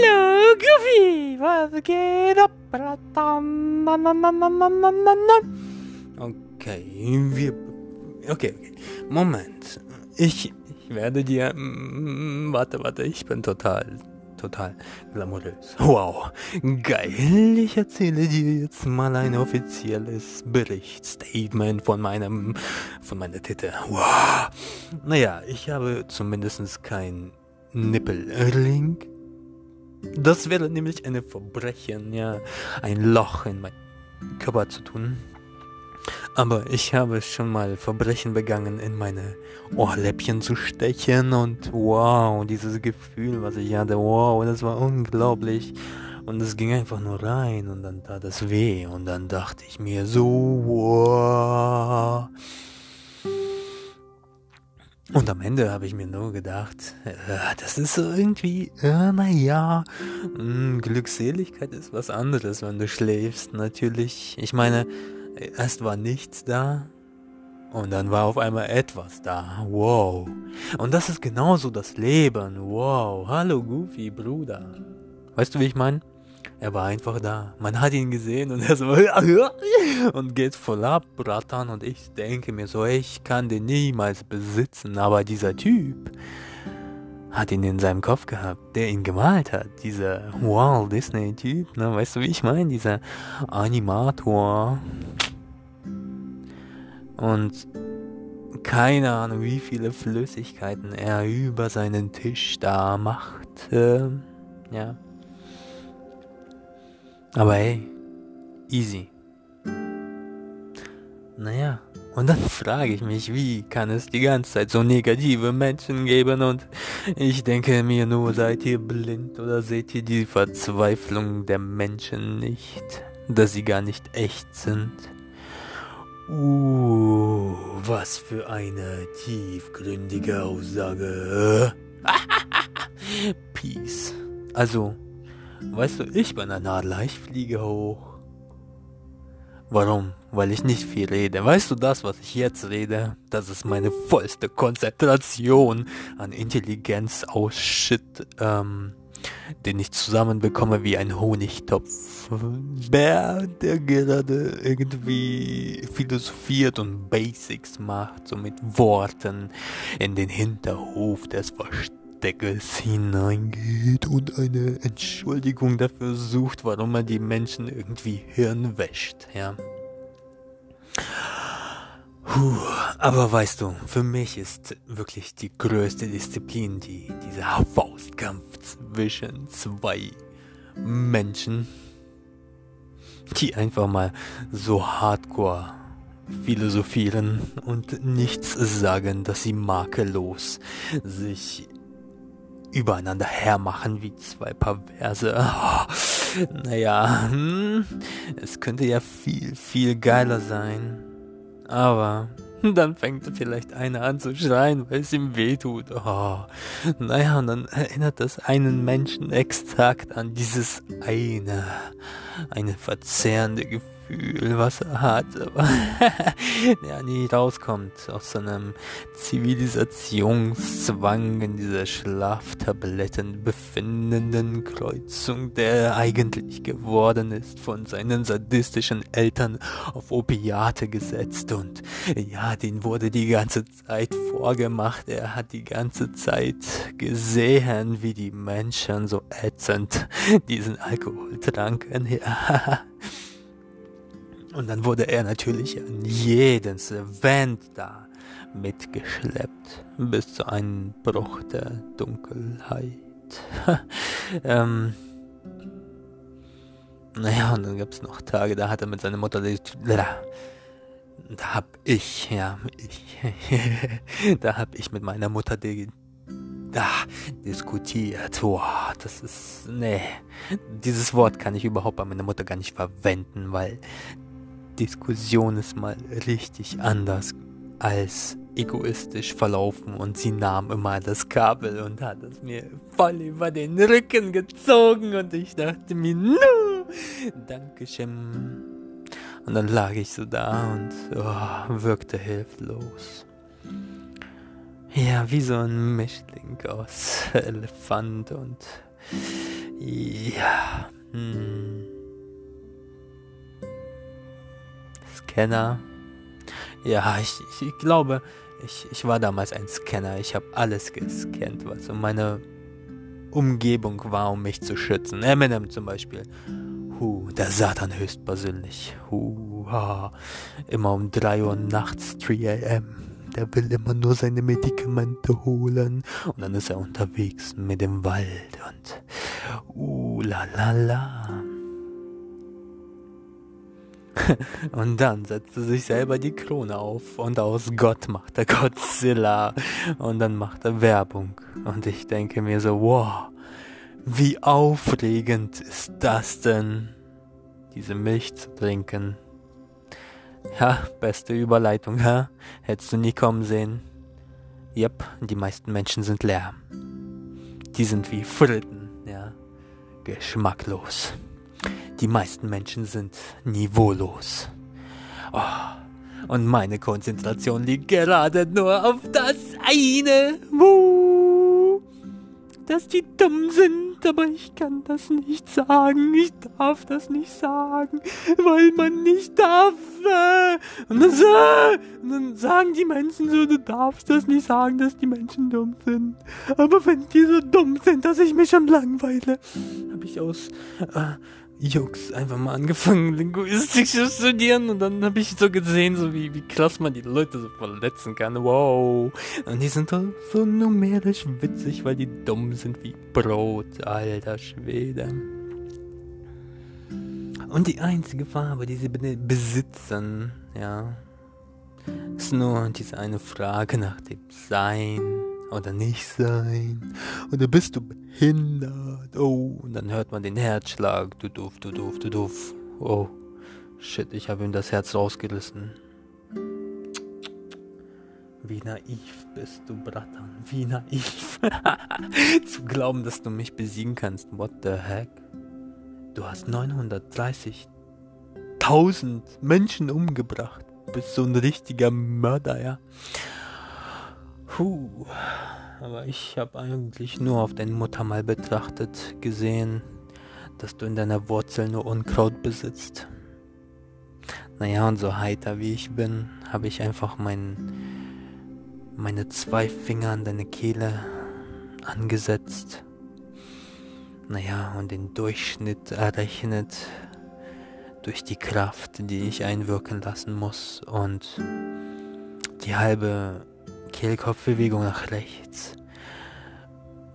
Hallo, Goofy, was geht ab? Okay, wir... Okay, okay. Moment. Ich, ich werde dir... Mm, warte, warte, ich bin total total glamourös. Wow, geil. Ich erzähle dir jetzt mal ein offizielles Berichtsstatement von meinem, von meiner Titte. Wow. Naja, ich habe zumindest keinen Nippelring. Das wäre nämlich ein Verbrechen, ja, ein Loch in meinen Körper zu tun. Aber ich habe schon mal Verbrechen begangen, in meine Ohrläppchen zu stechen und wow, dieses Gefühl, was ich hatte, wow, das war unglaublich. Und es ging einfach nur rein und dann tat es weh und dann dachte ich mir so, wow. Und am Ende habe ich mir nur gedacht, äh, das ist so irgendwie, äh, naja, mh, Glückseligkeit ist was anderes, wenn du schläfst, natürlich. Ich meine, erst war nichts da und dann war auf einmal etwas da. Wow. Und das ist genauso das Leben. Wow. Hallo Goofy, Bruder. Weißt du, wie ich meine? Er war einfach da. Man hat ihn gesehen und er so und geht voll ab, Bratan. Und ich denke mir so, ich kann den niemals besitzen. Aber dieser Typ hat ihn in seinem Kopf gehabt, der ihn gemalt hat. Dieser Walt Disney-Typ, ne? Weißt du, wie ich meine? Dieser Animator. Und keine Ahnung, wie viele Flüssigkeiten er über seinen Tisch da macht. Äh, ja. Aber hey, easy. Naja, und dann frage ich mich, wie kann es die ganze Zeit so negative Menschen geben und ich denke mir nur, seid ihr blind oder seht ihr die Verzweiflung der Menschen nicht, dass sie gar nicht echt sind? Uh, was für eine tiefgründige Aussage. Peace. Also, weißt du, ich bin ein Adler, ich fliege hoch. Warum? Weil ich nicht viel rede. Weißt du das, was ich jetzt rede? Das ist meine vollste Konzentration an Intelligenz aus Shit, ähm, den ich zusammenbekomme wie ein Honigtopf. Bär, der gerade irgendwie philosophiert und Basics macht, so mit Worten in den Hinterhof des Versteckes hineingeht und eine Entschuldigung dafür sucht, warum er die Menschen irgendwie Hirn wäscht, ja. Puh, aber weißt du, für mich ist wirklich die größte Disziplin die, dieser Faustkampf zwischen zwei Menschen, die einfach mal so hardcore philosophieren und nichts sagen, dass sie makellos sich übereinander hermachen wie zwei Perverse. Oh, naja, hm, es könnte ja viel, viel geiler sein. Aber dann fängt vielleicht einer an zu schreien, weil es ihm wehtut. Oh. Naja, und dann erinnert das einen Menschen exakt an dieses eine, eine verzehrende Gefühl, was er hat, aber der nie rauskommt aus so einem Zivilisationszwang in dieser Schlaftabletten befindenden Kreuzung, der eigentlich geworden ist von seinen sadistischen Eltern auf Opiate gesetzt und ja, den wurde die ganze Zeit vorgemacht. Er hat die ganze Zeit gesehen, wie die Menschen so ätzend diesen Alkohol tranken. Ja. Und dann wurde er natürlich an jedes Event da mitgeschleppt, bis zu einem Bruch der Dunkelheit. ähm, naja, und dann gab es noch Tage, da hat er mit seiner Mutter, da hab ich, ja, ich, da hab ich mit meiner Mutter die, da diskutiert. Boah, das ist, nee, dieses Wort kann ich überhaupt bei meiner Mutter gar nicht verwenden, weil Diskussion ist mal richtig anders als egoistisch verlaufen und sie nahm immer das Kabel und hat es mir voll über den Rücken gezogen und ich dachte mir, no, Dankeschön. Und dann lag ich so da und oh, wirkte hilflos. Ja, wie so ein Mischling aus Elefant und Ja. Hm. Scanner. Ja, ich, ich glaube, ich, ich war damals ein Scanner. Ich habe alles gescannt, was um meine Umgebung war, um mich zu schützen. Eminem zum Beispiel. Huh, der Satan höchstpersönlich. Huh, ha. Immer um 3 Uhr nachts, 3 am. Der will immer nur seine Medikamente holen. Und dann ist er unterwegs mit dem Wald und uh, la la la. Und dann setzt er sich selber die Krone auf und aus Gott macht er Godzilla. Und dann macht er Werbung. Und ich denke mir so, wow, wie aufregend ist das denn, diese Milch zu trinken. Ja, beste Überleitung, hä? Hättest du nie kommen sehen. Yep, die meisten Menschen sind leer. Die sind wie Fritten, ja. Geschmacklos. Die meisten Menschen sind niveaulos. Oh, und meine Konzentration liegt gerade nur auf das eine, dass die dumm sind, aber ich kann das nicht sagen. Ich darf das nicht sagen, weil man nicht darf. Und dann, und dann sagen die Menschen so, du darfst das nicht sagen, dass die Menschen dumm sind. Aber wenn die so dumm sind, dass ich mich schon langweile, habe ich aus äh, Jux einfach mal angefangen, Linguistik zu studieren und dann habe ich so gesehen, so wie, wie krass man die Leute so verletzen kann. Wow. Und die sind so, so numerisch witzig, weil die dumm sind wie Brot, alter Schwede. Und die einzige Farbe, die sie besitzen, ja, ist nur diese eine Frage nach dem Sein oder nicht sein. Oder bist du behindert? Oh, und dann hört man den Herzschlag. Du doof, du doof, du doof. Oh, shit, ich habe ihm das Herz rausgerissen. Wie naiv bist du, Bratan. Wie naiv. Zu glauben, dass du mich besiegen kannst. What the heck? Du hast 930.000 Menschen umgebracht. Du bist so ein richtiger Mörder, ja. Puh. Aber ich habe eigentlich nur auf deine Mutter mal betrachtet, gesehen, dass du in deiner Wurzel nur Unkraut besitzt. Naja, und so heiter wie ich bin, habe ich einfach mein, meine zwei Finger an deine Kehle angesetzt. Naja, und den Durchschnitt errechnet durch die Kraft, die ich einwirken lassen muss und die halbe Kehlkopfbewegung nach rechts.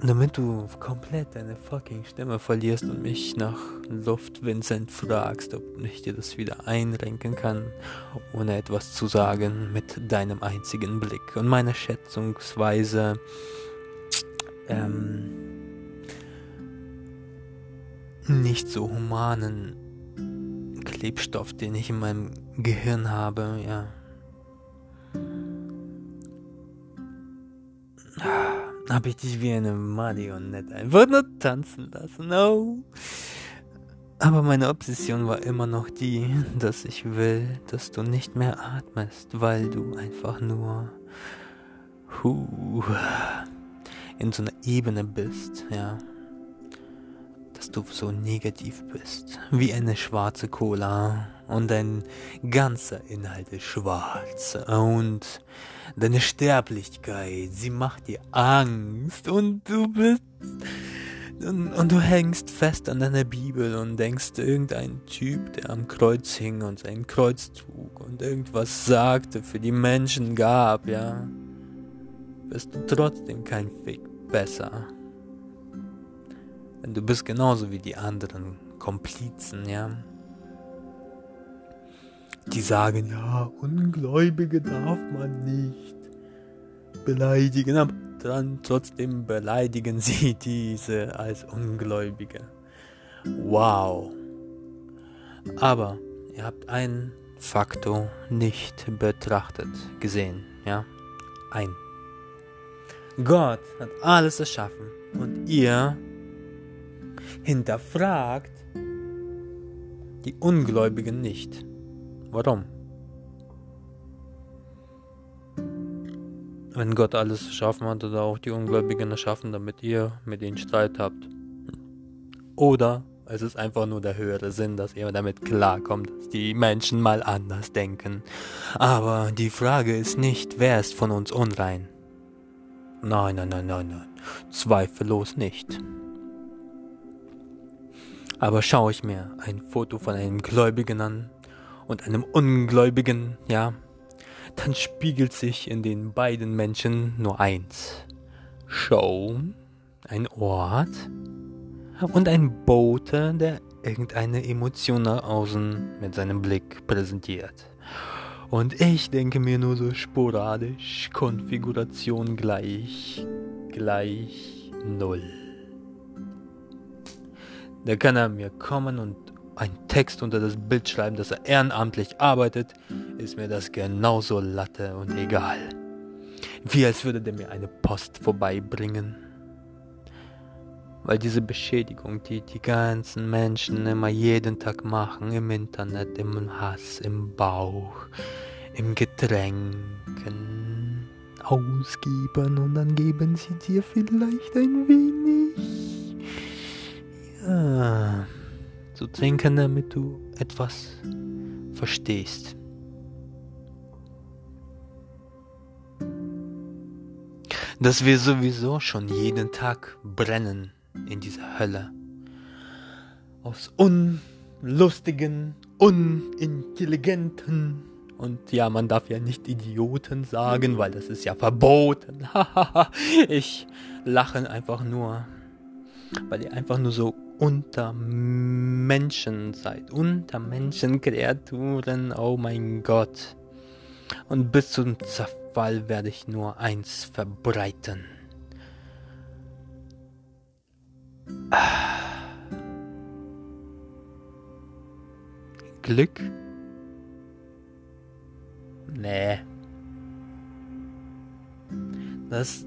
Damit du komplett deine fucking Stimme verlierst und mich nach Luft Vincent fragst, ob ich dir das wieder einrenken kann, ohne etwas zu sagen, mit deinem einzigen Blick. Und meine Schätzungsweise, ähm, nicht so humanen Klebstoff, den ich in meinem Gehirn habe, ja habe ich dich wie eine Marionette einfach nur tanzen lassen. Oh. Aber meine Obsession war immer noch die, dass ich will, dass du nicht mehr atmest, weil du einfach nur hu, in so einer Ebene bist, ja dass du so negativ bist, wie eine schwarze Cola und dein ganzer Inhalt ist schwarz und deine Sterblichkeit, sie macht dir Angst und du bist und, und, du hängst fest an deiner Bibel und denkst, irgendein Typ, der am Kreuz hing und sein Kreuz trug und irgendwas sagte, für die Menschen gab, ja, bist du trotzdem kein Fick besser. Denn du bist genauso wie die anderen Komplizen, ja. Die sagen, ja, Ungläubige darf man nicht beleidigen, aber dann trotzdem beleidigen sie diese als Ungläubige. Wow. Aber ihr habt einen Faktor nicht betrachtet, gesehen, ja? Ein. Gott hat alles erschaffen und ihr hinterfragt die Ungläubigen nicht. Warum? Wenn Gott alles erschaffen hat, hat er auch die Ungläubigen erschaffen, damit ihr mit ihnen Streit habt. Oder es ist einfach nur der höhere Sinn, dass er damit klarkommt, dass die Menschen mal anders denken. Aber die Frage ist nicht, wer ist von uns unrein? Nein, nein, nein, nein, nein. Zweifellos nicht. Aber schaue ich mir ein Foto von einem Gläubigen an und einem Ungläubigen, ja, dann spiegelt sich in den beiden Menschen nur eins. Show, ein Ort und ein Bote, der irgendeine Emotion nach außen mit seinem Blick präsentiert. Und ich denke mir nur so sporadisch, Konfiguration gleich, gleich null. Da kann er mir kommen und einen Text unter das Bild schreiben, dass er ehrenamtlich arbeitet, ist mir das genauso Latte und egal. Wie als würde der mir eine Post vorbeibringen. Weil diese Beschädigung, die die ganzen Menschen immer jeden Tag machen, im Internet, im Hass, im Bauch, im Getränken, ausgeben und dann geben sie dir vielleicht ein wenig. Ja, zu trinken, damit du etwas verstehst. Dass wir sowieso schon jeden Tag brennen in dieser Hölle. Aus unlustigen, unintelligenten und ja, man darf ja nicht Idioten sagen, weil das ist ja verboten. ich lache einfach nur, weil ihr einfach nur so unter Menschen seid, unter Menschenkreaturen, oh mein Gott. Und bis zum Zerfall werde ich nur eins verbreiten. Glück? Nee. Das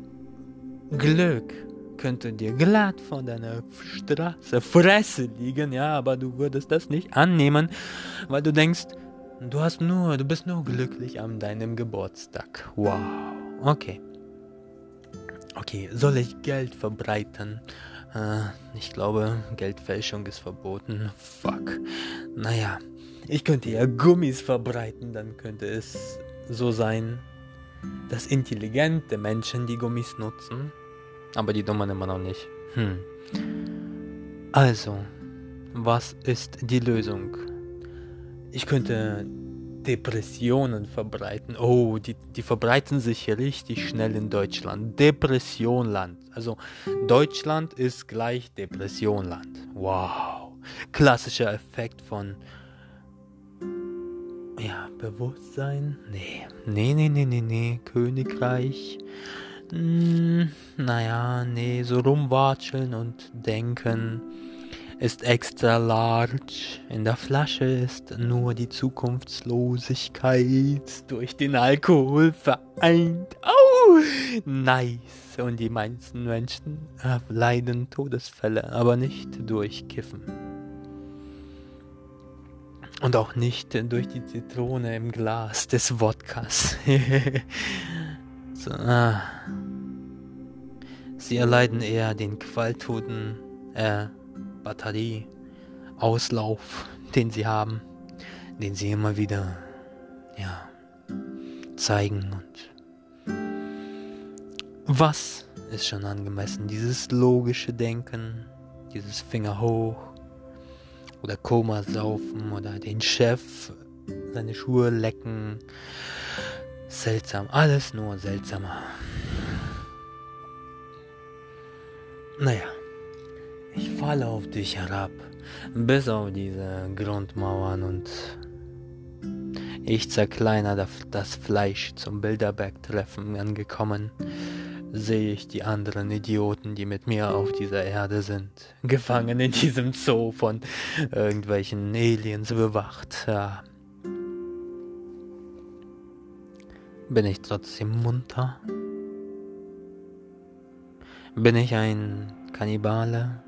Glück könnte dir glatt von deiner Straße Fresse liegen, ja, aber du würdest das nicht annehmen, weil du denkst, du hast nur, du bist nur glücklich an deinem Geburtstag. Wow. Okay. Okay, soll ich Geld verbreiten? Äh, ich glaube, Geldfälschung ist verboten. Fuck. Naja, ich könnte ja Gummis verbreiten, dann könnte es so sein, dass intelligente Menschen die Gummis nutzen, aber die Dummen immer noch nicht. Hm. Also, was ist die Lösung? Ich könnte Depressionen verbreiten. Oh, die, die verbreiten sich richtig schnell in Deutschland. Depressionland. Also Deutschland ist gleich Depressionland. Wow. Klassischer Effekt von ja, Bewusstsein? Nee. Nee, nee, nee, nee, nee. Königreich. Hm, naja, nee, so rumwatscheln und denken ist extra large. In der Flasche ist nur die Zukunftslosigkeit durch den Alkohol vereint. Oh, nice. Und die meisten Menschen leiden Todesfälle, aber nicht durch Kiffen. Und auch nicht durch die Zitrone im Glas des Wodkas. so, ah. Sie erleiden eher den Qualtoten, äh, Batterieauslauf, den sie haben, den sie immer wieder ja, zeigen. Und was ist schon angemessen? Dieses logische Denken, dieses Finger hoch oder Koma saufen oder den Chef seine Schuhe lecken. Seltsam, alles nur seltsamer. Naja. Ich falle auf dich herab, bis auf diese Grundmauern und ich zerkleiner das Fleisch zum Bilderberg-Treffen angekommen, sehe ich die anderen Idioten, die mit mir auf dieser Erde sind, gefangen in diesem Zoo von irgendwelchen Aliens bewacht. Ja. Bin ich trotzdem munter? Bin ich ein Kannibale?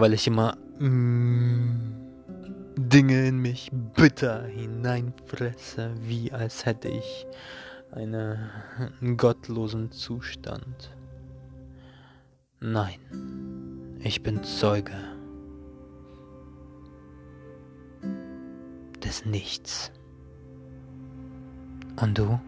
weil ich immer mm, Dinge in mich bitter hineinfresse, wie als hätte ich eine, einen gottlosen Zustand. Nein. Ich bin Zeuge des Nichts. undo